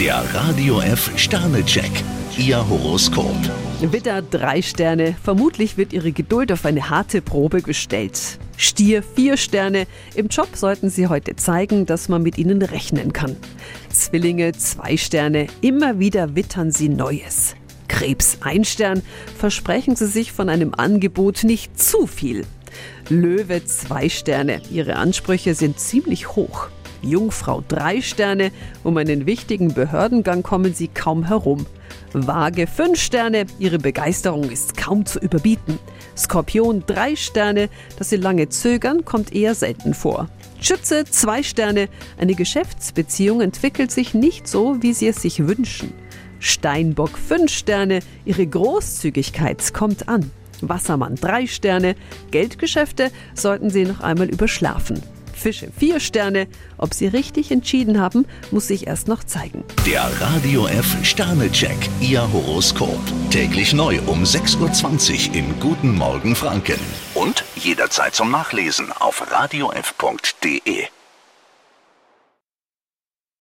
Der Radio F Sternecheck. Ihr Horoskop. Widder drei Sterne. Vermutlich wird Ihre Geduld auf eine harte Probe gestellt. Stier vier Sterne. Im Job sollten Sie heute zeigen, dass man mit Ihnen rechnen kann. Zwillinge zwei Sterne. Immer wieder wittern Sie Neues. Krebs ein Stern. Versprechen Sie sich von einem Angebot nicht zu viel. Löwe zwei Sterne. Ihre Ansprüche sind ziemlich hoch. Jungfrau drei Sterne. Um einen wichtigen Behördengang kommen Sie kaum herum. Waage fünf Sterne. Ihre Begeisterung ist kaum zu überbieten. Skorpion drei Sterne. Dass Sie lange zögern, kommt eher selten vor. Schütze zwei Sterne. Eine Geschäftsbeziehung entwickelt sich nicht so, wie Sie es sich wünschen. Steinbock fünf Sterne. Ihre Großzügigkeit kommt an. Wassermann drei Sterne. Geldgeschäfte sollten Sie noch einmal überschlafen. Fische vier Sterne. Ob Sie richtig entschieden haben, muss sich erst noch zeigen. Der Radio F Sternecheck. Ihr Horoskop. Täglich neu um 6.20 Uhr im Guten Morgen Franken. Und jederzeit zum Nachlesen auf radiof.de.